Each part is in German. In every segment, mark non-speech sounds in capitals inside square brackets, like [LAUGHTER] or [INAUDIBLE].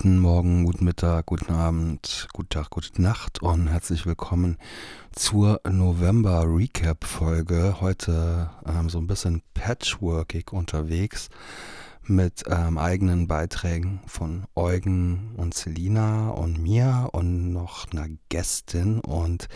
Guten Morgen, guten Mittag, guten Abend, guten Tag, gute Nacht und herzlich willkommen zur November Recap Folge. Heute ähm, so ein bisschen patchworkig unterwegs mit ähm, eigenen Beiträgen von Eugen und Selina und mir und noch einer Gästin und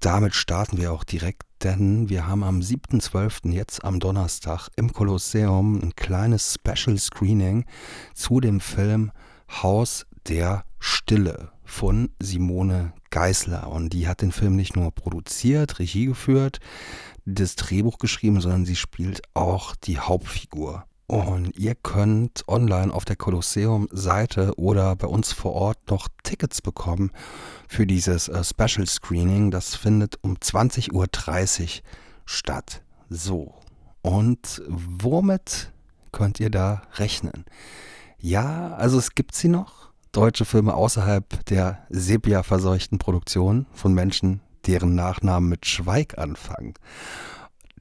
damit starten wir auch direkt, denn wir haben am 7.12. jetzt am Donnerstag im Kolosseum ein kleines Special Screening zu dem Film Haus der Stille von Simone Geisler. Und die hat den Film nicht nur produziert, Regie geführt, das Drehbuch geschrieben, sondern sie spielt auch die Hauptfigur. Und ihr könnt online auf der Kolosseum-Seite oder bei uns vor Ort noch Tickets bekommen für dieses äh, Special Screening. Das findet um 20.30 Uhr statt. So. Und womit könnt ihr da rechnen? Ja, also es gibt sie noch. Deutsche Filme außerhalb der sepia-verseuchten Produktion von Menschen, deren Nachnamen mit Schweig anfangen.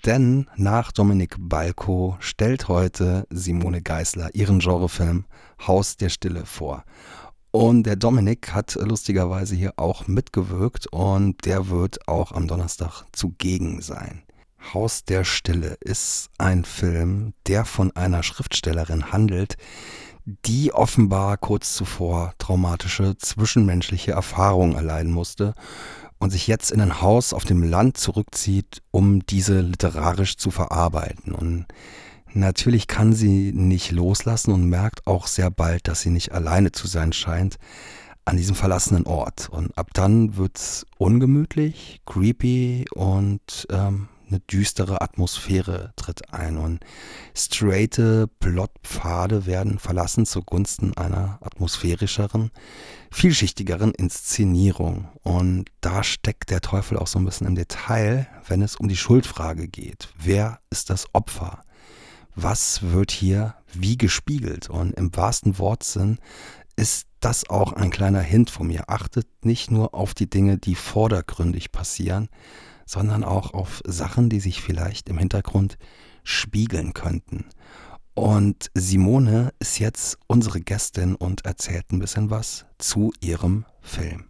Denn nach Dominik Balko stellt heute Simone Geisler ihren Genrefilm Haus der Stille vor. Und der Dominik hat lustigerweise hier auch mitgewirkt und der wird auch am Donnerstag zugegen sein. Haus der Stille ist ein Film, der von einer Schriftstellerin handelt, die offenbar kurz zuvor traumatische zwischenmenschliche Erfahrungen erleiden musste und sich jetzt in ein Haus auf dem Land zurückzieht, um diese literarisch zu verarbeiten. Und natürlich kann sie nicht loslassen und merkt auch sehr bald, dass sie nicht alleine zu sein scheint an diesem verlassenen Ort. Und ab dann wird's ungemütlich, creepy und ähm, eine düstere Atmosphäre tritt ein und straighte Plotpfade werden verlassen zugunsten einer atmosphärischeren, vielschichtigeren Inszenierung. Und da steckt der Teufel auch so ein bisschen im Detail, wenn es um die Schuldfrage geht. Wer ist das Opfer? Was wird hier wie gespiegelt? Und im wahrsten Wortsinn ist das auch ein kleiner Hint von mir. Achtet nicht nur auf die Dinge, die vordergründig passieren, sondern auch auf Sachen, die sich vielleicht im Hintergrund spiegeln könnten. Und Simone ist jetzt unsere Gästin und erzählt ein bisschen was zu ihrem Film.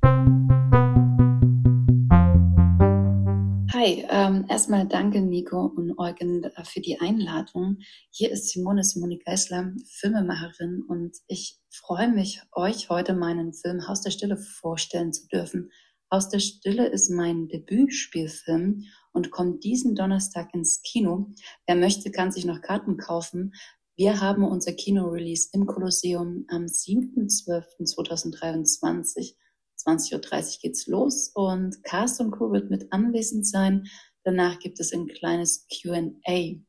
Hi, ähm, erstmal danke Nico und Eugen äh, für die Einladung. Hier ist Simone, Simone Geisler, Filmemacherin und ich freue mich, euch heute meinen Film Haus der Stille vorstellen zu dürfen. Haus der Stille ist mein Debütspielfilm und kommt diesen Donnerstag ins Kino. Wer möchte, kann sich noch Karten kaufen. Wir haben unser Kino-Release im Kolosseum am 7.12.2023. 20.30 Uhr geht's los und Cast und Crew wird mit anwesend sein. Danach gibt es ein kleines Q&A.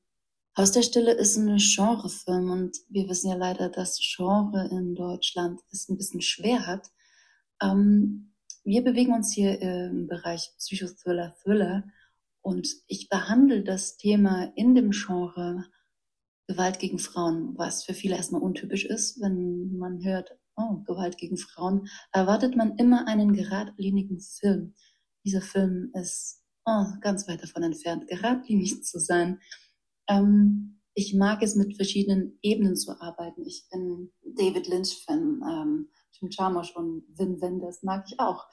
Haus der Stille ist ein Genrefilm und wir wissen ja leider, dass Genre in Deutschland es ein bisschen schwer hat. Ähm, wir bewegen uns hier im Bereich Psychothriller, Thriller und ich behandle das Thema in dem Genre Gewalt gegen Frauen, was für viele erstmal untypisch ist, wenn man hört, oh, Gewalt gegen Frauen, erwartet man immer einen geradlinigen Film. Dieser Film ist oh, ganz weit davon entfernt, geradlinig zu sein. Ähm, ich mag es mit verschiedenen Ebenen zu arbeiten. Ich bin David Lynch-Fan. Ähm, Jim Jarmusch und Wim Wenders mag ich auch.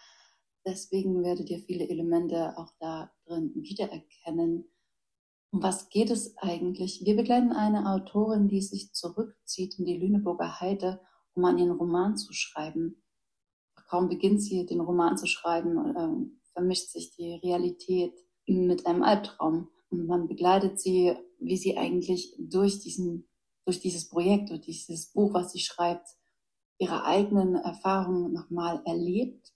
Deswegen werdet ihr viele Elemente auch da drin wiedererkennen. Um was geht es eigentlich? Wir begleiten eine Autorin, die sich zurückzieht in die Lüneburger Heide, um an ihren Roman zu schreiben. Kaum beginnt sie, den Roman zu schreiben, äh, vermischt sich die Realität mit einem Albtraum. Und man begleitet sie, wie sie eigentlich durch diesen, durch dieses Projekt, durch dieses Buch, was sie schreibt, ihre eigenen Erfahrungen nochmal erlebt,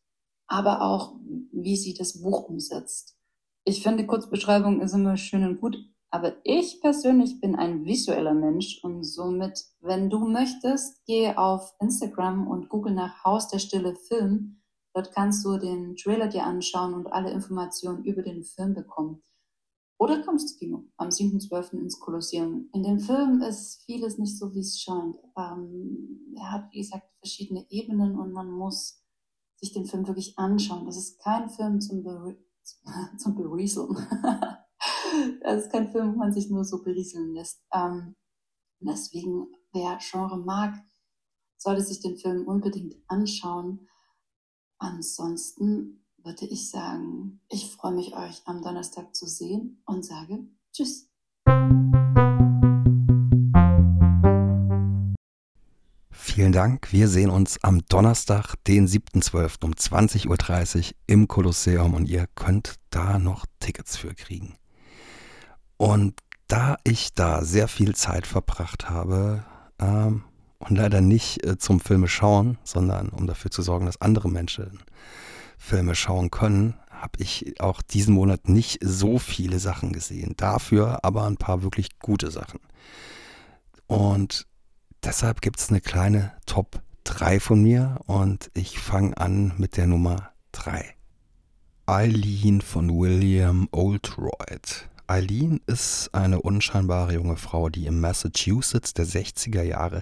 aber auch, wie sie das Buch umsetzt. Ich finde, Kurzbeschreibung ist immer schön und gut, aber ich persönlich bin ein visueller Mensch und somit, wenn du möchtest, geh auf Instagram und google nach Haus der Stille Film. Dort kannst du den Trailer dir anschauen und alle Informationen über den Film bekommen. Oder kommst ins Kino am 7.12. ins Kolosseum. In dem Film ist vieles nicht so, wie es scheint. Ähm, er hat, wie gesagt, verschiedene Ebenen und man muss sich den Film wirklich anschauen. Das ist kein Film zum, Ber [LAUGHS] zum Berieseln. [LAUGHS] das ist kein Film, wo man sich nur so berieseln lässt. Ähm, deswegen, wer Genre mag, sollte sich den Film unbedingt anschauen. Ansonsten würde ich sagen, ich freue mich, euch am Donnerstag zu sehen und sage Tschüss. Vielen Dank. Wir sehen uns am Donnerstag, den 7.12. um 20.30 Uhr im Kolosseum und ihr könnt da noch Tickets für kriegen. Und da ich da sehr viel Zeit verbracht habe ähm, und leider nicht äh, zum Filme schauen, sondern um dafür zu sorgen, dass andere Menschen Filme schauen können, habe ich auch diesen Monat nicht so viele Sachen gesehen. Dafür aber ein paar wirklich gute Sachen. Und deshalb gibt es eine kleine Top 3 von mir und ich fange an mit der Nummer 3. Eileen von William Oldroyd. Eileen ist eine unscheinbare junge Frau, die im Massachusetts der 60er Jahre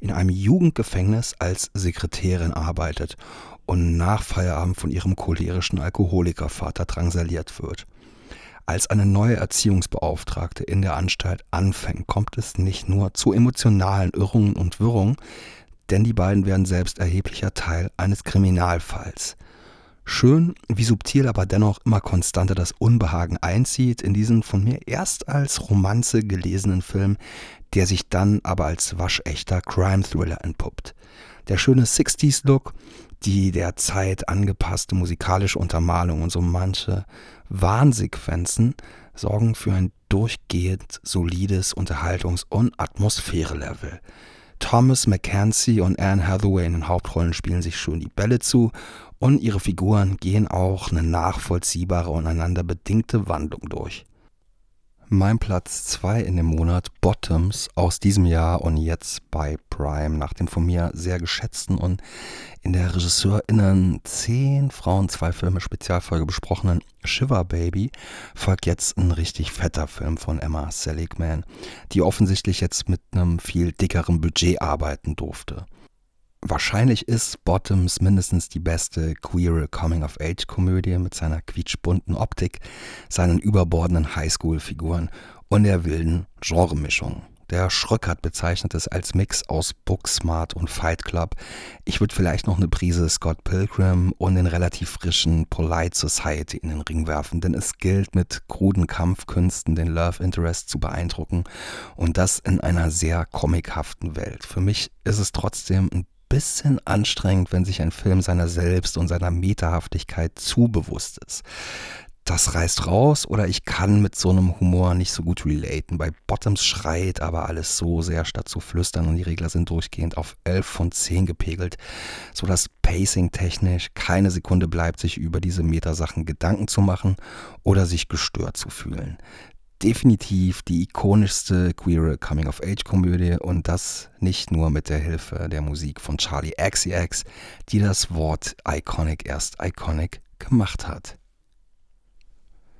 in einem Jugendgefängnis als Sekretärin arbeitet und nach Feierabend von ihrem cholerischen Alkoholikervater drangsaliert wird. Als eine neue Erziehungsbeauftragte in der Anstalt anfängt, kommt es nicht nur zu emotionalen Irrungen und Wirrungen, denn die beiden werden selbst erheblicher Teil eines Kriminalfalls. Schön, wie subtil, aber dennoch immer konstanter das Unbehagen einzieht in diesen von mir erst als Romanze gelesenen Film, der sich dann aber als waschechter Crime-Thriller entpuppt. Der schöne 60s-Look, die der Zeit angepasste musikalische Untermalung und so manche Warnsequenzen sorgen für ein durchgehend solides Unterhaltungs- und Atmosphärelevel. Thomas McKenzie und Anne Hathaway in den Hauptrollen spielen sich schön die Bälle zu und ihre Figuren gehen auch eine nachvollziehbare und einander bedingte Wandlung durch. Mein Platz 2 in dem Monat Bottoms aus diesem Jahr und jetzt bei Prime nach dem von mir sehr geschätzten und in der RegisseurInnen 10 Frauen, zwei Filme Spezialfolge besprochenen Shiver Baby folgt jetzt ein richtig fetter Film von Emma Seligman, die offensichtlich jetzt mit einem viel dickeren Budget arbeiten durfte. Wahrscheinlich ist Bottoms mindestens die beste queere Coming-of-Age-Komödie mit seiner quietschbunten Optik, seinen überbordenden Highschool-Figuren und der wilden Genremischung. Der Schröckert bezeichnet es als Mix aus Booksmart und Fight Club. Ich würde vielleicht noch eine Prise Scott Pilgrim und den relativ frischen Polite Society in den Ring werfen, denn es gilt mit kruden Kampfkünsten den Love Interest zu beeindrucken und das in einer sehr comichaften Welt. Für mich ist es trotzdem ein bisschen anstrengend, wenn sich ein Film seiner selbst und seiner Metahaftigkeit zu bewusst ist. Das reißt raus oder ich kann mit so einem Humor nicht so gut relaten. Bei Bottoms schreit aber alles so sehr statt zu flüstern und die Regler sind durchgehend auf 11 von 10 gepegelt, sodass Pacing technisch keine Sekunde bleibt, sich über diese Metasachen Gedanken zu machen oder sich gestört zu fühlen definitiv die ikonischste queere Coming-of-Age-Komödie und das nicht nur mit der Hilfe der Musik von Charlie XCX, die das Wort Iconic erst Iconic gemacht hat.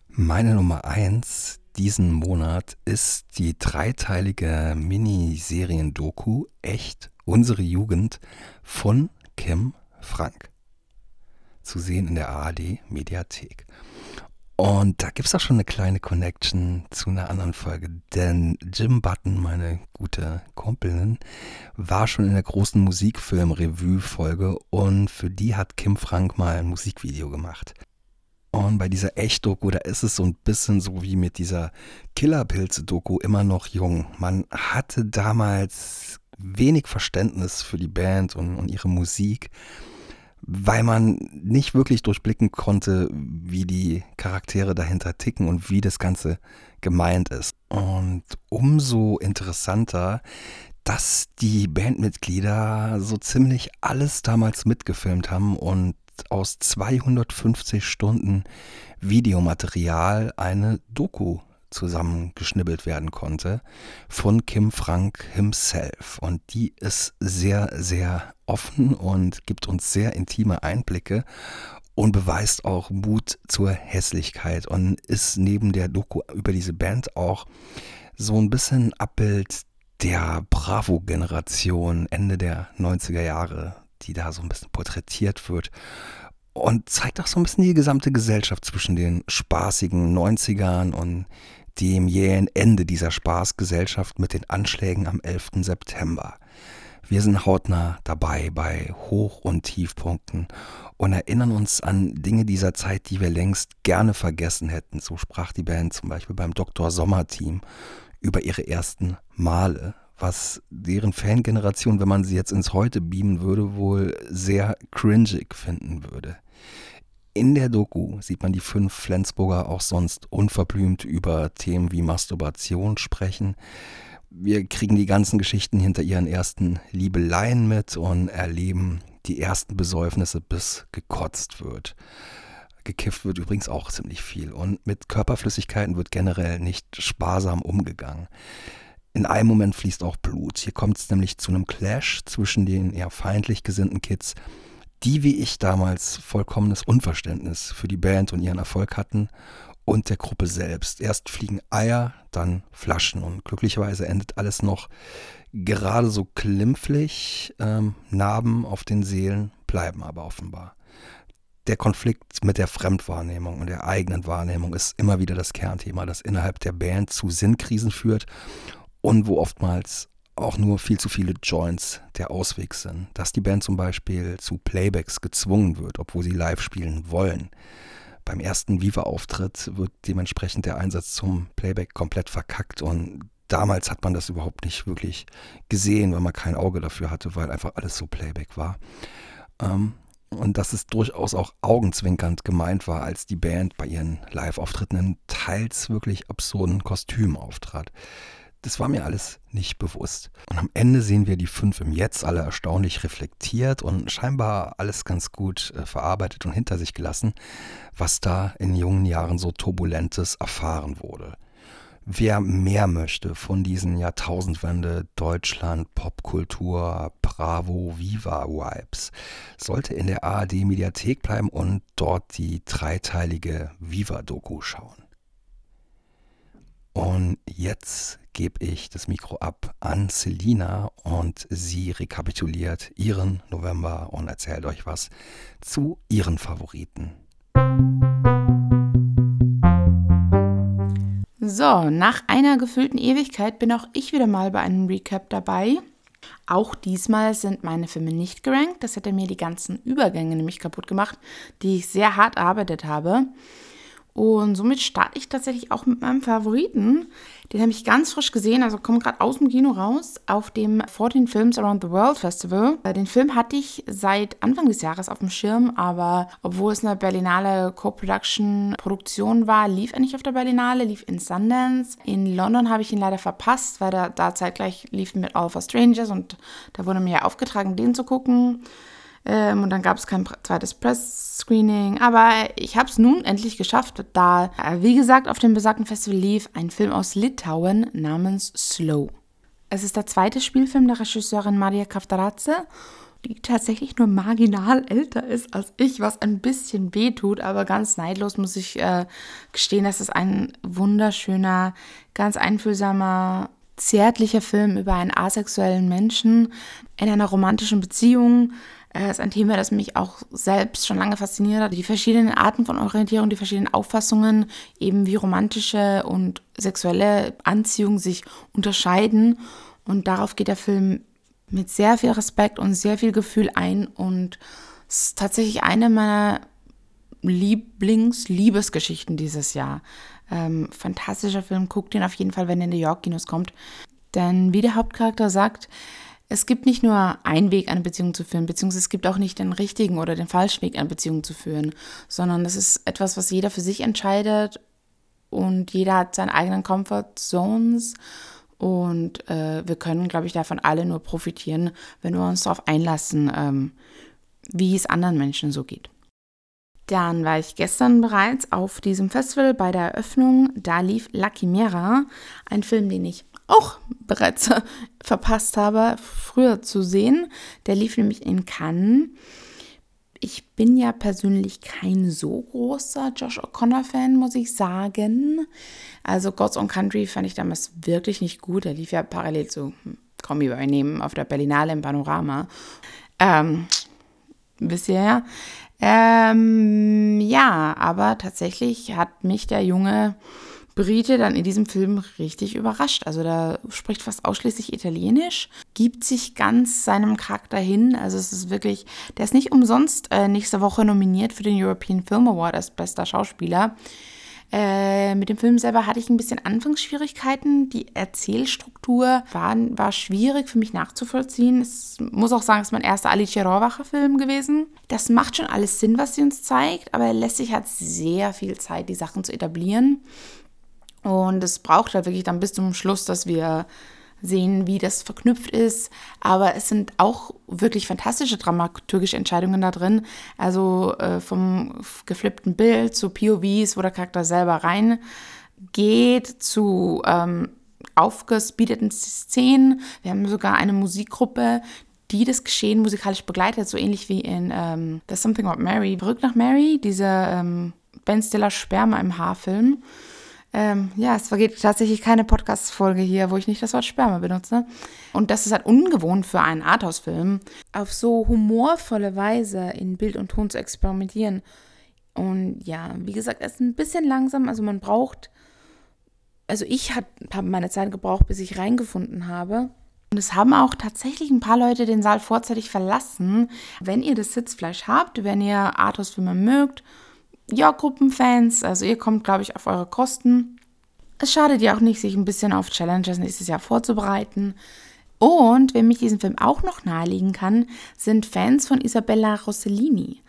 Meine Nummer 1 diesen Monat ist die dreiteilige Miniserien-Doku Echt unsere Jugend von Kim Frank. Zu sehen in der ARD Mediathek. Und da gibt es auch schon eine kleine Connection zu einer anderen Folge, denn Jim Button, meine gute Kumpelin, war schon in der großen Musikfilm-Revue-Folge und für die hat Kim Frank mal ein Musikvideo gemacht. Und bei dieser Echt-Doku, da ist es so ein bisschen so wie mit dieser Killerpilze-Doku immer noch jung. Man hatte damals wenig Verständnis für die Band und, und ihre Musik weil man nicht wirklich durchblicken konnte, wie die Charaktere dahinter ticken und wie das Ganze gemeint ist. Und umso interessanter, dass die Bandmitglieder so ziemlich alles damals mitgefilmt haben und aus 250 Stunden Videomaterial eine Doku zusammengeschnibbelt werden konnte von Kim Frank himself. Und die ist sehr, sehr offen und gibt uns sehr intime Einblicke und beweist auch Mut zur Hässlichkeit und ist neben der Doku über diese Band auch so ein bisschen Abbild der Bravo-Generation Ende der 90er Jahre, die da so ein bisschen porträtiert wird und zeigt auch so ein bisschen die gesamte Gesellschaft zwischen den spaßigen 90ern und dem jähen Ende dieser Spaßgesellschaft mit den Anschlägen am 11. September. Wir sind hautnah dabei bei Hoch- und Tiefpunkten und erinnern uns an Dinge dieser Zeit, die wir längst gerne vergessen hätten. So sprach die Band zum Beispiel beim Dr. Sommer-Team über ihre ersten Male, was deren Fangeneration, wenn man sie jetzt ins Heute beamen würde, wohl sehr cringig finden würde. In der Doku sieht man die fünf Flensburger auch sonst unverblümt über Themen wie Masturbation sprechen. Wir kriegen die ganzen Geschichten hinter ihren ersten Liebeleien mit und erleben die ersten Besäufnisse, bis gekotzt wird. Gekifft wird übrigens auch ziemlich viel und mit Körperflüssigkeiten wird generell nicht sparsam umgegangen. In einem Moment fließt auch Blut. Hier kommt es nämlich zu einem Clash zwischen den eher feindlich gesinnten Kids, die wie ich damals vollkommenes Unverständnis für die Band und ihren Erfolg hatten und der Gruppe selbst. Erst fliegen Eier, dann Flaschen und glücklicherweise endet alles noch gerade so klimpflich. Ähm, Narben auf den Seelen bleiben aber offenbar. Der Konflikt mit der Fremdwahrnehmung und der eigenen Wahrnehmung ist immer wieder das Kernthema, das innerhalb der Band zu Sinnkrisen führt und wo oftmals auch nur viel zu viele Joints der Ausweg sind. Dass die Band zum Beispiel zu Playbacks gezwungen wird, obwohl sie live spielen wollen beim ersten Viva-Auftritt wird dementsprechend der Einsatz zum Playback komplett verkackt und damals hat man das überhaupt nicht wirklich gesehen, weil man kein Auge dafür hatte, weil einfach alles so Playback war. Ähm, und dass es durchaus auch augenzwinkernd gemeint war, als die Band bei ihren Live-Auftritten in teils wirklich absurden Kostümen auftrat. Das war mir alles nicht bewusst. Und am Ende sehen wir die fünf im Jetzt alle erstaunlich reflektiert und scheinbar alles ganz gut äh, verarbeitet und hinter sich gelassen, was da in jungen Jahren so turbulentes erfahren wurde. Wer mehr möchte von diesen Jahrtausendwende Deutschland Popkultur Bravo Viva Vibes, sollte in der ARD Mediathek bleiben und dort die dreiteilige Viva Doku schauen. Und jetzt gebe ich das Mikro ab an Selina und sie rekapituliert ihren November und erzählt euch was zu ihren Favoriten. So, nach einer gefüllten Ewigkeit bin auch ich wieder mal bei einem Recap dabei. Auch diesmal sind meine Filme nicht gerankt. Das hätte mir die ganzen Übergänge nämlich kaputt gemacht, die ich sehr hart erarbeitet habe. Und somit starte ich tatsächlich auch mit meinem Favoriten. Den habe ich ganz frisch gesehen, also komme gerade aus dem Kino raus, auf dem 14 Films Around the World Festival. Äh, den Film hatte ich seit Anfang des Jahres auf dem Schirm, aber obwohl es eine Berlinale Co-Production-Produktion war, lief er nicht auf der Berlinale, lief in Sundance. In London habe ich ihn leider verpasst, weil da, da zeitgleich lief mit All for Strangers und da wurde mir ja aufgetragen, den zu gucken. Ähm, und dann gab es kein zweites Press-Screening. Aber ich habe es nun endlich geschafft, da, äh, wie gesagt, auf dem besagten Festival lief ein Film aus Litauen namens Slow. Es ist der zweite Spielfilm der Regisseurin Maria Kaftaradze, die tatsächlich nur marginal älter ist als ich, was ein bisschen weh tut, aber ganz neidlos muss ich äh, gestehen, dass es ein wunderschöner, ganz einfühlsamer, zärtlicher Film über einen asexuellen Menschen in einer romantischen Beziehung äh, ist ein Thema, das mich auch selbst schon lange fasziniert hat. Die verschiedenen Arten von Orientierung, die verschiedenen Auffassungen, eben wie romantische und sexuelle Anziehung sich unterscheiden. Und darauf geht der Film mit sehr viel Respekt und sehr viel Gefühl ein. Und es ist tatsächlich eine meiner Lieblings-Liebesgeschichten dieses Jahr. Ähm, fantastischer Film, guckt ihn auf jeden Fall, wenn er in New York Kinos kommt. Denn wie der Hauptcharakter sagt, es gibt nicht nur einen Weg, eine Beziehung zu führen, beziehungsweise es gibt auch nicht den richtigen oder den falschen Weg, eine Beziehung zu führen, sondern das ist etwas, was jeder für sich entscheidet und jeder hat seine eigenen Comfort Zones und äh, wir können, glaube ich, davon alle nur profitieren, wenn wir uns darauf einlassen, ähm, wie es anderen Menschen so geht. Dann war ich gestern bereits auf diesem Festival bei der Eröffnung. Da lief Lucky Mera, ein Film, den ich auch bereits [LAUGHS] verpasst habe, früher zu sehen. Der lief nämlich in Cannes. Ich bin ja persönlich kein so großer Josh O'Connor-Fan, muss ich sagen. Also Gods on Country fand ich damals wirklich nicht gut. Der lief ja parallel zu Me By Name auf der Berlinale im Panorama. Ähm, ja. Ähm, ja, aber tatsächlich hat mich der Junge Brite dann in diesem Film richtig überrascht. Also da spricht fast ausschließlich Italienisch, gibt sich ganz seinem Charakter hin. Also es ist wirklich, der ist nicht umsonst äh, nächste Woche nominiert für den European Film Award als bester Schauspieler. Äh, mit dem Film selber hatte ich ein bisschen Anfangsschwierigkeiten. Die Erzählstruktur war, war schwierig für mich nachzuvollziehen. Es muss auch sagen, es ist mein erster Alice Rohrwacher Film gewesen. Das macht schon alles Sinn, was sie uns zeigt, aber er lässt sich halt sehr viel Zeit, die Sachen zu etablieren. Und es braucht halt wirklich dann bis zum Schluss, dass wir sehen, wie das verknüpft ist. Aber es sind auch wirklich fantastische dramaturgische Entscheidungen da drin. Also äh, vom geflippten Bild zu POVs, wo der Charakter selber reingeht, zu ähm, aufgespeedeten Szenen. Wir haben sogar eine Musikgruppe, die das Geschehen musikalisch begleitet, so ähnlich wie in ähm, There's Something About Mary. Verrückt nach Mary, dieser ähm, Ben Stiller Sperma im Haarfilm. Ähm, ja, es vergeht tatsächlich keine Podcast-Folge hier, wo ich nicht das Wort Sperma benutze. Und das ist halt ungewohnt für einen Arthouse-Film, auf so humorvolle Weise in Bild und Ton zu experimentieren. Und ja, wie gesagt, es ist ein bisschen langsam, also man braucht, also ich habe meine Zeit gebraucht, bis ich reingefunden habe. Und es haben auch tatsächlich ein paar Leute den Saal vorzeitig verlassen. Wenn ihr das Sitzfleisch habt, wenn ihr Arthouse-Filme mögt ja, Gruppenfans, also ihr kommt, glaube ich, auf eure Kosten. Es schadet ja auch nicht, sich ein bisschen auf Challenges nächstes Jahr vorzubereiten. Und wer mich diesen Film auch noch nahelegen kann, sind Fans von Isabella Rossellini.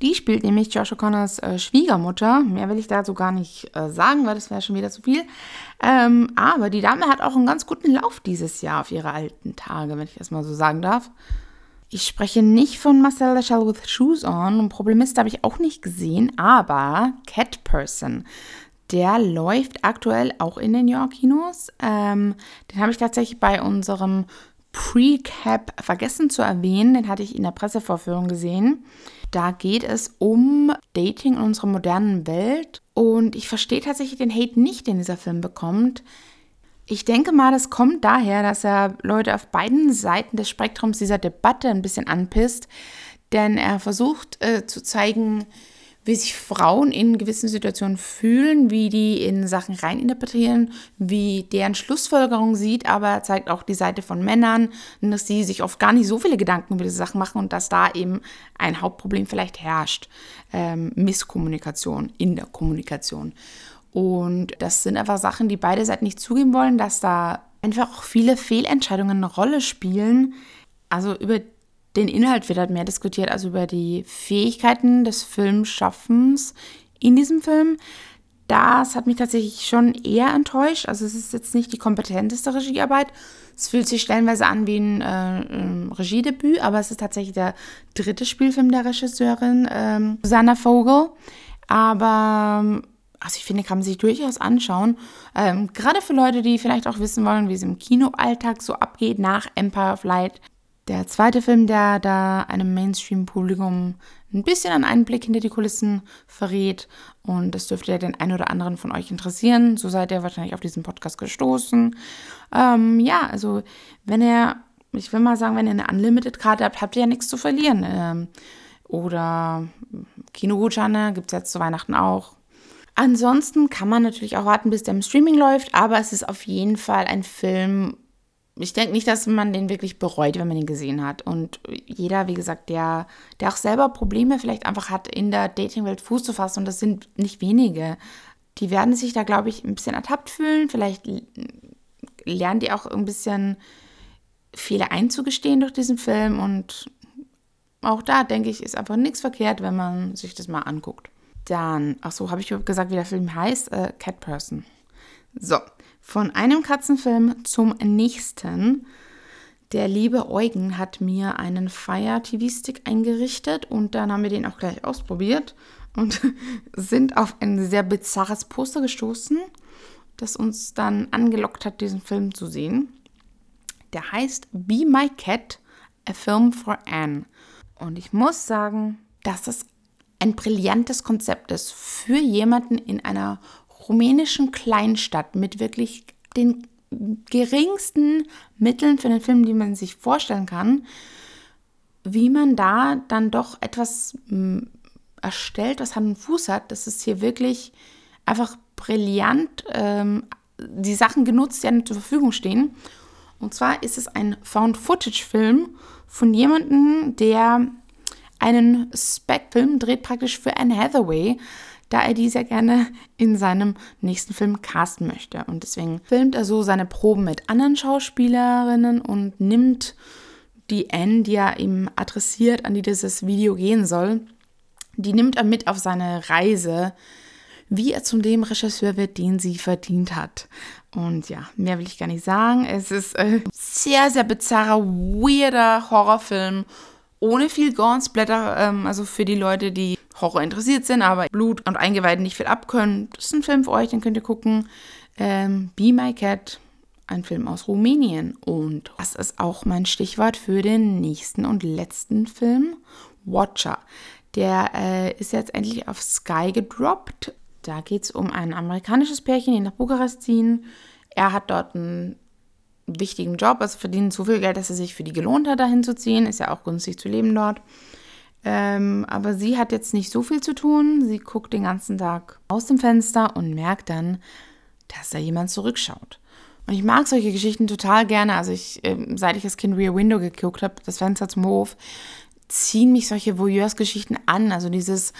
Die spielt nämlich Josh O'Connors äh, Schwiegermutter. Mehr will ich dazu gar nicht äh, sagen, weil das wäre schon wieder zu viel. Ähm, aber die Dame hat auch einen ganz guten Lauf dieses Jahr auf ihre alten Tage, wenn ich das mal so sagen darf. Ich spreche nicht von Marcel the Shell with Shoes On. Ein Problemist habe ich auch nicht gesehen, aber Cat Person. Der läuft aktuell auch in den New York Kinos. Ähm, den habe ich tatsächlich bei unserem Pre-Cap vergessen zu erwähnen. Den hatte ich in der Pressevorführung gesehen. Da geht es um Dating in unserer modernen Welt. Und ich verstehe tatsächlich den Hate nicht, den dieser Film bekommt. Ich denke mal, das kommt daher, dass er Leute auf beiden Seiten des Spektrums dieser Debatte ein bisschen anpisst, denn er versucht äh, zu zeigen, wie sich Frauen in gewissen Situationen fühlen, wie die in Sachen reininterpretieren, wie deren Schlussfolgerung sieht, aber er zeigt auch die Seite von Männern, dass sie sich oft gar nicht so viele Gedanken über diese Sachen machen und dass da eben ein Hauptproblem vielleicht herrscht. Ähm, Misskommunikation in der Kommunikation. Und das sind einfach Sachen, die beide Seiten nicht zugeben wollen, dass da einfach auch viele Fehlentscheidungen eine Rolle spielen. Also über den Inhalt wird halt mehr diskutiert, also über die Fähigkeiten des Filmschaffens in diesem Film. Das hat mich tatsächlich schon eher enttäuscht. Also es ist jetzt nicht die kompetenteste Regiearbeit. Es fühlt sich stellenweise an wie ein, äh, ein Regiedebüt, aber es ist tatsächlich der dritte Spielfilm der Regisseurin ähm, Susanna Vogel. Aber also ich finde, kann man sich durchaus anschauen. Ähm, gerade für Leute, die vielleicht auch wissen wollen, wie es im Kinoalltag so abgeht nach Empire of Light. Der zweite Film, der da einem Mainstream-Publikum ein bisschen einen Einblick hinter die Kulissen verrät. Und das dürfte ja den einen oder anderen von euch interessieren. So seid ihr wahrscheinlich auf diesen Podcast gestoßen. Ähm, ja, also wenn ihr, ich will mal sagen, wenn ihr eine Unlimited-Karte habt, habt ihr ja nichts zu verlieren. Ähm, oder Kinogutscheine gibt es jetzt zu Weihnachten auch. Ansonsten kann man natürlich auch warten, bis der im Streaming läuft, aber es ist auf jeden Fall ein Film. Ich denke nicht, dass man den wirklich bereut, wenn man ihn gesehen hat. Und jeder, wie gesagt, der, der auch selber Probleme vielleicht einfach hat, in der Datingwelt Fuß zu fassen, und das sind nicht wenige, die werden sich da, glaube ich, ein bisschen ertappt fühlen. Vielleicht lernen die auch ein bisschen Fehler einzugestehen durch diesen Film. Und auch da, denke ich, ist einfach nichts verkehrt, wenn man sich das mal anguckt. Dann, ach so, habe ich gesagt, wie der Film heißt? Äh, Cat Person. So, von einem Katzenfilm zum nächsten. Der liebe Eugen hat mir einen Fire TV Stick eingerichtet und dann haben wir den auch gleich ausprobiert und [LAUGHS] sind auf ein sehr bizarres Poster gestoßen, das uns dann angelockt hat, diesen Film zu sehen. Der heißt Be My Cat, a Film for Anne. Und ich muss sagen, dass das ein brillantes Konzept ist für jemanden in einer rumänischen Kleinstadt mit wirklich den geringsten Mitteln für den Film, die man sich vorstellen kann, wie man da dann doch etwas hm, erstellt, was Hand und Fuß hat, dass es hier wirklich einfach brillant ähm, die Sachen genutzt, die einem zur Verfügung stehen. Und zwar ist es ein Found-Footage-Film von jemandem, der einen Spec-Film dreht, praktisch für Anne Hathaway, da er die sehr gerne in seinem nächsten Film casten möchte. Und deswegen filmt er so seine Proben mit anderen Schauspielerinnen und nimmt die Anne, die er ihm adressiert, an die dieses Video gehen soll, die nimmt er mit auf seine Reise, wie er zum dem Regisseur wird, den sie verdient hat. Und ja, mehr will ich gar nicht sagen. Es ist ein sehr, sehr bizarrer, weirder Horrorfilm ohne viel Splatter. Ähm, also für die Leute, die Horror interessiert sind, aber Blut und Eingeweiden nicht viel abkönnen. Das ist ein Film für euch, den könnt ihr gucken. Ähm, Be My Cat, ein Film aus Rumänien. Und das ist auch mein Stichwort für den nächsten und letzten Film, Watcher. Der äh, ist jetzt endlich auf Sky gedroppt. Da geht es um ein amerikanisches Pärchen, die nach Bukarest ziehen. Er hat dort einen wichtigen Job, also verdient so viel Geld, dass es sich für die gelohnt hat, dahin zu ziehen. Ist ja auch günstig zu leben dort. Ähm, aber sie hat jetzt nicht so viel zu tun. Sie guckt den ganzen Tag aus dem Fenster und merkt dann, dass da jemand zurückschaut. Und ich mag solche Geschichten total gerne. Also ich, äh, seit ich das Kind Rear Window geguckt habe, das Fenster zum Hof, ziehen mich solche Voyeurs-Geschichten an. Also dieses,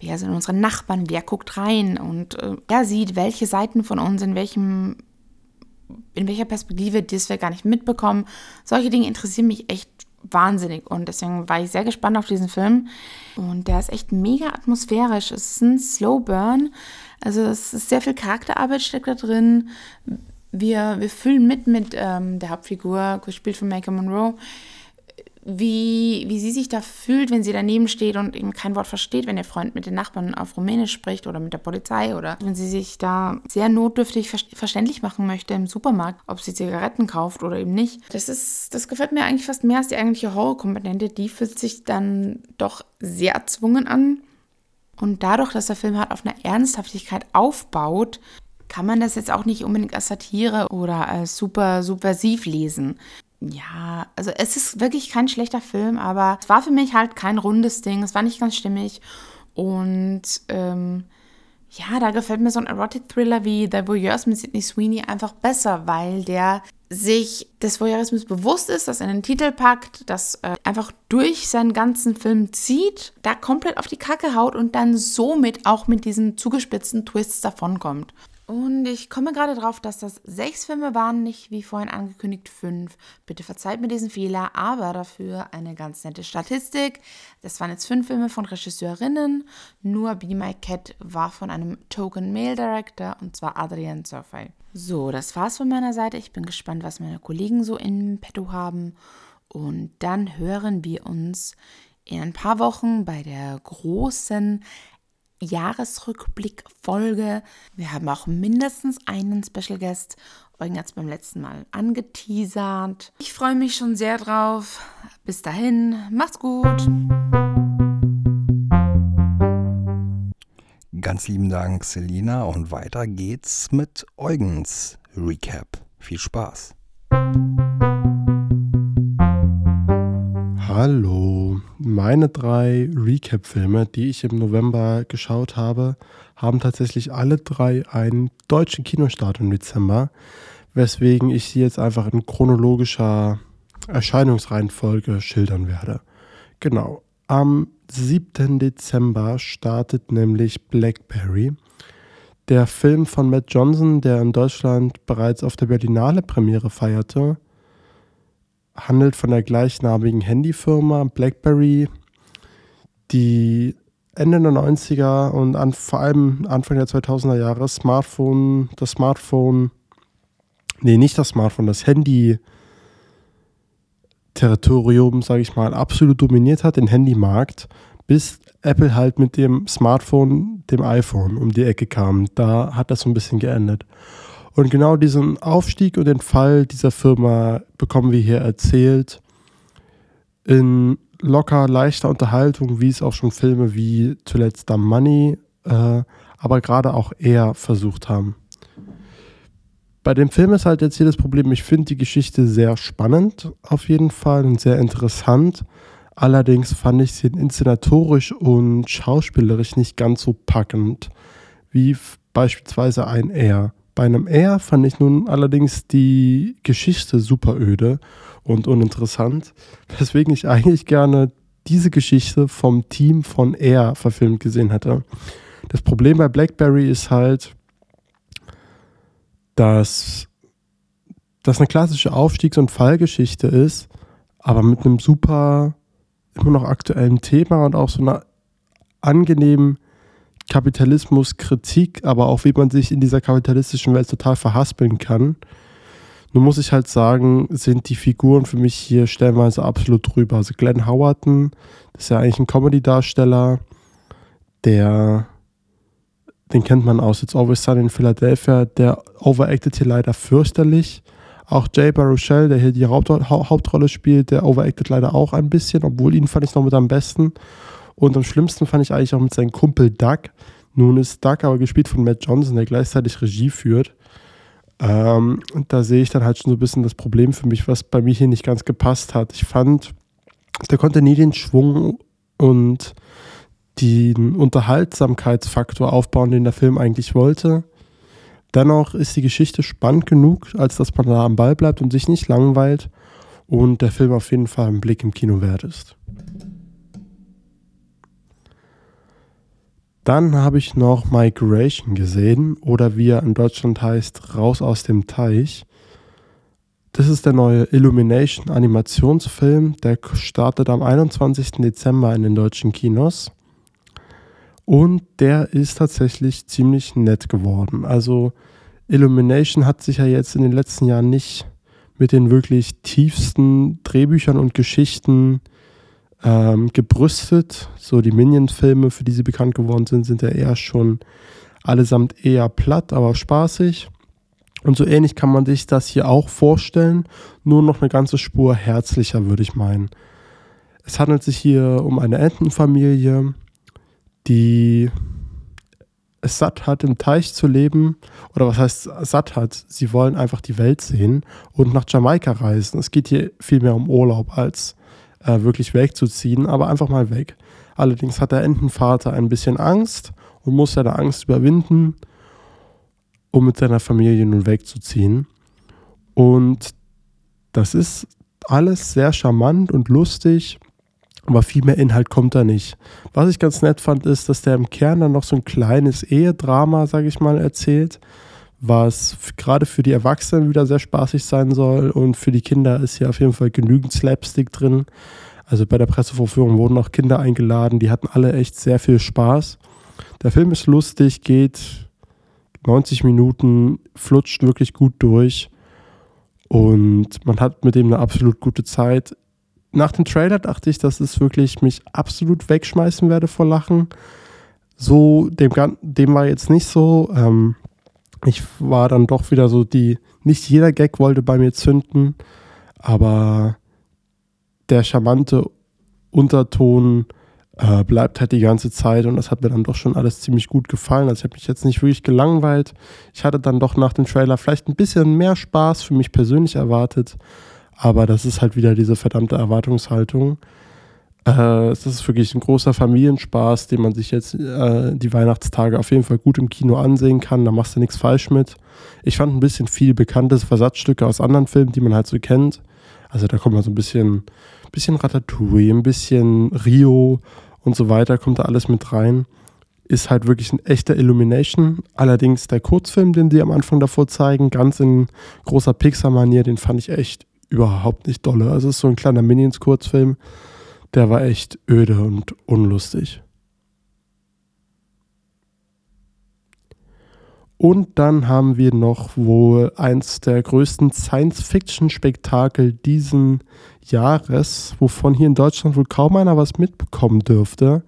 wer sind unsere Nachbarn, wer guckt rein und äh, wer sieht, welche Seiten von uns in welchem in welcher Perspektive, das wir gar nicht mitbekommen. Solche Dinge interessieren mich echt wahnsinnig und deswegen war ich sehr gespannt auf diesen Film. Und der ist echt mega atmosphärisch. Es ist ein Slow Burn, also es ist sehr viel Charakterarbeit steckt da drin. Wir, wir füllen mit mit ähm, der Hauptfigur, gespielt von Michael Monroe, wie, wie sie sich da fühlt, wenn sie daneben steht und eben kein Wort versteht, wenn der Freund mit den Nachbarn auf Rumänisch spricht oder mit der Polizei oder wenn sie sich da sehr notdürftig verständlich machen möchte im Supermarkt, ob sie Zigaretten kauft oder eben nicht. Das ist, das gefällt mir eigentlich fast mehr als die eigentliche Horrorkomponente. Die fühlt sich dann doch sehr erzwungen an. Und dadurch, dass der Film halt auf einer Ernsthaftigkeit aufbaut, kann man das jetzt auch nicht unbedingt als Satire oder als super subversiv lesen ja, also es ist wirklich kein schlechter Film, aber es war für mich halt kein rundes Ding. Es war nicht ganz stimmig. Und ähm, ja, da gefällt mir so ein Erotic-Thriller wie The Voyeurs mit Sidney Sweeney einfach besser, weil der sich des Voyeurismus bewusst ist, dass er einen Titel packt, das äh, einfach durch seinen ganzen Film zieht, da komplett auf die Kacke haut und dann somit auch mit diesen zugespitzten Twists davonkommt. Und ich komme gerade drauf, dass das sechs Filme waren, nicht wie vorhin angekündigt fünf. Bitte verzeiht mir diesen Fehler, aber dafür eine ganz nette Statistik. Das waren jetzt fünf Filme von Regisseurinnen. Nur Be My Cat war von einem Token Male Director und zwar Adrian Surfey. So, das war's von meiner Seite. Ich bin gespannt, was meine Kollegen so in petto haben. Und dann hören wir uns in ein paar Wochen bei der großen Jahresrückblick-Folge. Wir haben auch mindestens einen Special Guest. Eugen hat es beim letzten Mal angeteasert. Ich freue mich schon sehr drauf. Bis dahin, macht's gut. Ganz lieben Dank, Selina. Und weiter geht's mit Eugens Recap. Viel Spaß. Hallo, meine drei Recap-Filme, die ich im November geschaut habe, haben tatsächlich alle drei einen deutschen Kinostart im Dezember, weswegen ich sie jetzt einfach in chronologischer Erscheinungsreihenfolge schildern werde. Genau, am 7. Dezember startet nämlich Blackberry, der Film von Matt Johnson, der in Deutschland bereits auf der Berlinale Premiere feierte handelt von der gleichnamigen Handyfirma BlackBerry, die Ende der 90er und an, vor allem Anfang der 2000er Jahre Smartphone, das Smartphone, nee, nicht das Smartphone, das Handy Territorium, sage ich mal, absolut dominiert hat, den Handymarkt, bis Apple halt mit dem Smartphone, dem iPhone, um die Ecke kam. Da hat das so ein bisschen geendet. Und genau diesen Aufstieg und den Fall dieser Firma bekommen wir hier erzählt in locker leichter Unterhaltung, wie es auch schon Filme wie zuletzt Dumb Money, äh, aber gerade auch er versucht haben. Bei dem Film ist halt jetzt hier das Problem, ich finde die Geschichte sehr spannend auf jeden Fall und sehr interessant. Allerdings fand ich sie inszenatorisch und schauspielerisch nicht ganz so packend wie beispielsweise ein R. Bei einem R fand ich nun allerdings die Geschichte super öde und uninteressant, weswegen ich eigentlich gerne diese Geschichte vom Team von R verfilmt gesehen hätte. Das Problem bei Blackberry ist halt, dass das eine klassische Aufstiegs- und Fallgeschichte ist, aber mit einem super, immer noch aktuellen Thema und auch so einer angenehmen Kapitalismuskritik, aber auch wie man sich in dieser kapitalistischen Welt total verhaspeln kann. Nun muss ich halt sagen, sind die Figuren für mich hier stellenweise absolut drüber. Also Glenn Howerton, das ist ja eigentlich ein Comedy-Darsteller, der, den kennt man aus It's Always Sunny in Philadelphia, der overacted hier leider fürchterlich. Auch Jay Baruchel, der hier die Hauptrolle spielt, der overacted leider auch ein bisschen, obwohl ihn fand ich noch mit am besten. Und am schlimmsten fand ich eigentlich auch mit seinem Kumpel Doug. Nun ist Doug aber gespielt von Matt Johnson, der gleichzeitig Regie führt. Ähm, und da sehe ich dann halt schon so ein bisschen das Problem für mich, was bei mir hier nicht ganz gepasst hat. Ich fand, der konnte nie den Schwung und den Unterhaltsamkeitsfaktor aufbauen, den der Film eigentlich wollte. Dennoch ist die Geschichte spannend genug, als dass man da am Ball bleibt und sich nicht langweilt und der Film auf jeden Fall einen Blick im Kino wert ist. Dann habe ich noch Migration gesehen oder wie er in Deutschland heißt, Raus aus dem Teich. Das ist der neue Illumination Animationsfilm, der startet am 21. Dezember in den deutschen Kinos. Und der ist tatsächlich ziemlich nett geworden. Also Illumination hat sich ja jetzt in den letzten Jahren nicht mit den wirklich tiefsten Drehbüchern und Geschichten ähm, gebrüstet. So die Minion-Filme, für die sie bekannt geworden sind, sind ja eher schon allesamt eher platt, aber spaßig. Und so ähnlich kann man sich das hier auch vorstellen, nur noch eine ganze Spur herzlicher, würde ich meinen. Es handelt sich hier um eine Entenfamilie, die es satt hat, im Teich zu leben. Oder was heißt satt hat? Sie wollen einfach die Welt sehen und nach Jamaika reisen. Es geht hier viel mehr um Urlaub als äh, wirklich wegzuziehen, aber einfach mal weg. Allerdings hat der Entenvater ein bisschen Angst und muss seine Angst überwinden, um mit seiner Familie nun wegzuziehen. Und das ist alles sehr charmant und lustig, aber viel mehr Inhalt kommt da nicht. Was ich ganz nett fand, ist, dass der im Kern dann noch so ein kleines Ehedrama, sage ich mal, erzählt was gerade für die Erwachsenen wieder sehr spaßig sein soll und für die Kinder ist hier auf jeden Fall genügend Slapstick drin. Also bei der Pressevorführung wurden auch Kinder eingeladen, die hatten alle echt sehr viel Spaß. Der Film ist lustig, geht 90 Minuten, flutscht wirklich gut durch und man hat mit dem eine absolut gute Zeit. Nach dem Trailer dachte ich, dass es wirklich mich absolut wegschmeißen werde vor Lachen. So, dem, dem war jetzt nicht so. Ähm, ich war dann doch wieder so die, nicht jeder Gag wollte bei mir zünden, aber der charmante Unterton äh, bleibt halt die ganze Zeit und das hat mir dann doch schon alles ziemlich gut gefallen. Also ich habe mich jetzt nicht wirklich gelangweilt. Ich hatte dann doch nach dem Trailer vielleicht ein bisschen mehr Spaß für mich persönlich erwartet, aber das ist halt wieder diese verdammte Erwartungshaltung. Äh, es ist wirklich ein großer Familienspaß, den man sich jetzt äh, die Weihnachtstage auf jeden Fall gut im Kino ansehen kann. Da machst du nichts falsch mit. Ich fand ein bisschen viel bekanntes Versatzstücke aus anderen Filmen, die man halt so kennt. Also da kommt mal so ein bisschen, bisschen Ratatouille, ein bisschen Rio und so weiter, kommt da alles mit rein. Ist halt wirklich ein echter Illumination. Allerdings der Kurzfilm, den die am Anfang davor zeigen, ganz in großer Pixar-Manier, den fand ich echt überhaupt nicht dolle. Also es ist so ein kleiner Minions-Kurzfilm der war echt öde und unlustig. Und dann haben wir noch wohl eins der größten Science-Fiction-Spektakel diesen Jahres, wovon hier in Deutschland wohl kaum einer was mitbekommen dürfte.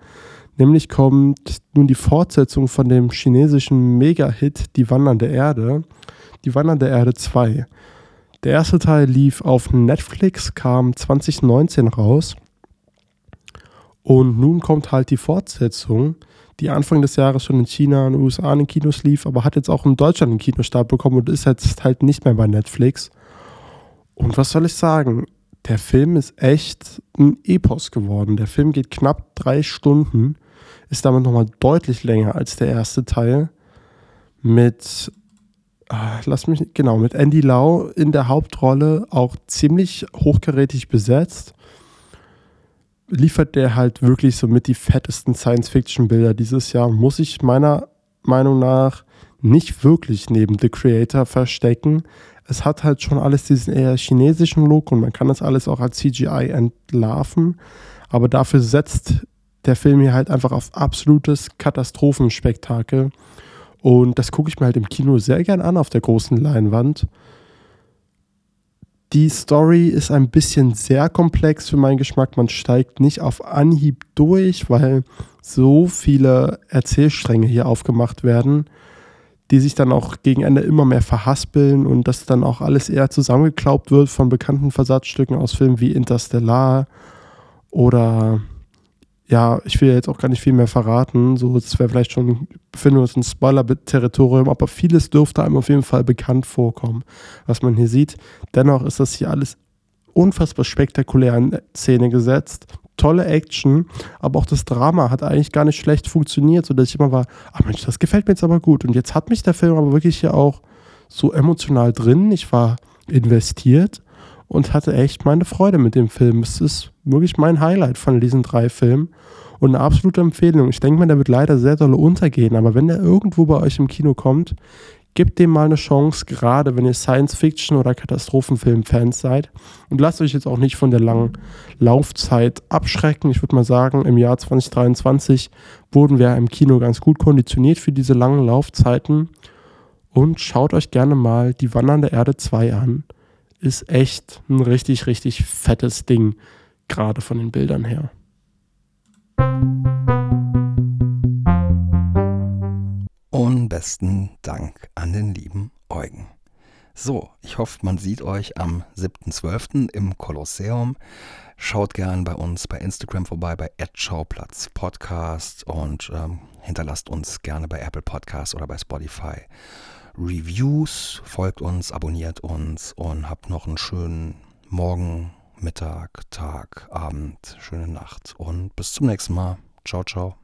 Nämlich kommt nun die Fortsetzung von dem chinesischen Mega-Hit Die Wandernde Erde, Die Wandernde Erde 2. Der erste Teil lief auf Netflix, kam 2019 raus und nun kommt halt die Fortsetzung, die Anfang des Jahres schon in China und den USA in den Kinos lief, aber hat jetzt auch in Deutschland einen Kinostart bekommen und ist jetzt halt nicht mehr bei Netflix. Und was soll ich sagen? Der Film ist echt ein Epos geworden. Der Film geht knapp drei Stunden, ist damit nochmal deutlich länger als der erste Teil. mit, ah, lass mich, genau, mit Andy Lau in der Hauptrolle auch ziemlich hochkarätig besetzt. Liefert der halt wirklich so mit die fettesten Science-Fiction-Bilder dieses Jahr, muss ich meiner Meinung nach nicht wirklich neben The Creator verstecken. Es hat halt schon alles diesen eher chinesischen Look und man kann das alles auch als CGI entlarven. Aber dafür setzt der Film hier halt einfach auf absolutes Katastrophenspektakel. Und das gucke ich mir halt im Kino sehr gern an auf der großen Leinwand. Die Story ist ein bisschen sehr komplex für meinen Geschmack. Man steigt nicht auf Anhieb durch, weil so viele Erzählstränge hier aufgemacht werden, die sich dann auch gegen Ende immer mehr verhaspeln und dass dann auch alles eher zusammengeklaubt wird von bekannten Versatzstücken aus Filmen wie Interstellar oder ja, ich will jetzt auch gar nicht viel mehr verraten. So, es wäre vielleicht schon, befinden wir uns in Spoiler-Territorium, aber vieles dürfte einem auf jeden Fall bekannt vorkommen, was man hier sieht. Dennoch ist das hier alles unfassbar spektakulär in Szene gesetzt. Tolle Action, aber auch das Drama hat eigentlich gar nicht schlecht funktioniert, sodass ich immer war, ach Mensch, das gefällt mir jetzt aber gut. Und jetzt hat mich der Film aber wirklich hier auch so emotional drin. Ich war investiert und hatte echt meine Freude mit dem Film. Es ist wirklich mein Highlight von diesen drei Filmen und eine absolute Empfehlung. Ich denke mal, der wird leider sehr doll untergehen, aber wenn der irgendwo bei euch im Kino kommt, gebt dem mal eine Chance, gerade wenn ihr Science-Fiction- oder Katastrophenfilm-Fans seid. Und lasst euch jetzt auch nicht von der langen Laufzeit abschrecken. Ich würde mal sagen, im Jahr 2023 wurden wir im Kino ganz gut konditioniert für diese langen Laufzeiten. Und schaut euch gerne mal die Wandernde Erde 2 an ist echt ein richtig, richtig fettes Ding, gerade von den Bildern her. Und besten Dank an den lieben Eugen. So, ich hoffe, man sieht euch am 7.12. im Kolosseum. Schaut gern bei uns bei Instagram vorbei, bei Schauplatz Podcast und ähm, hinterlasst uns gerne bei Apple Podcast oder bei Spotify Reviews, folgt uns, abonniert uns und habt noch einen schönen Morgen, Mittag, Tag, Abend, schöne Nacht und bis zum nächsten Mal. Ciao, ciao.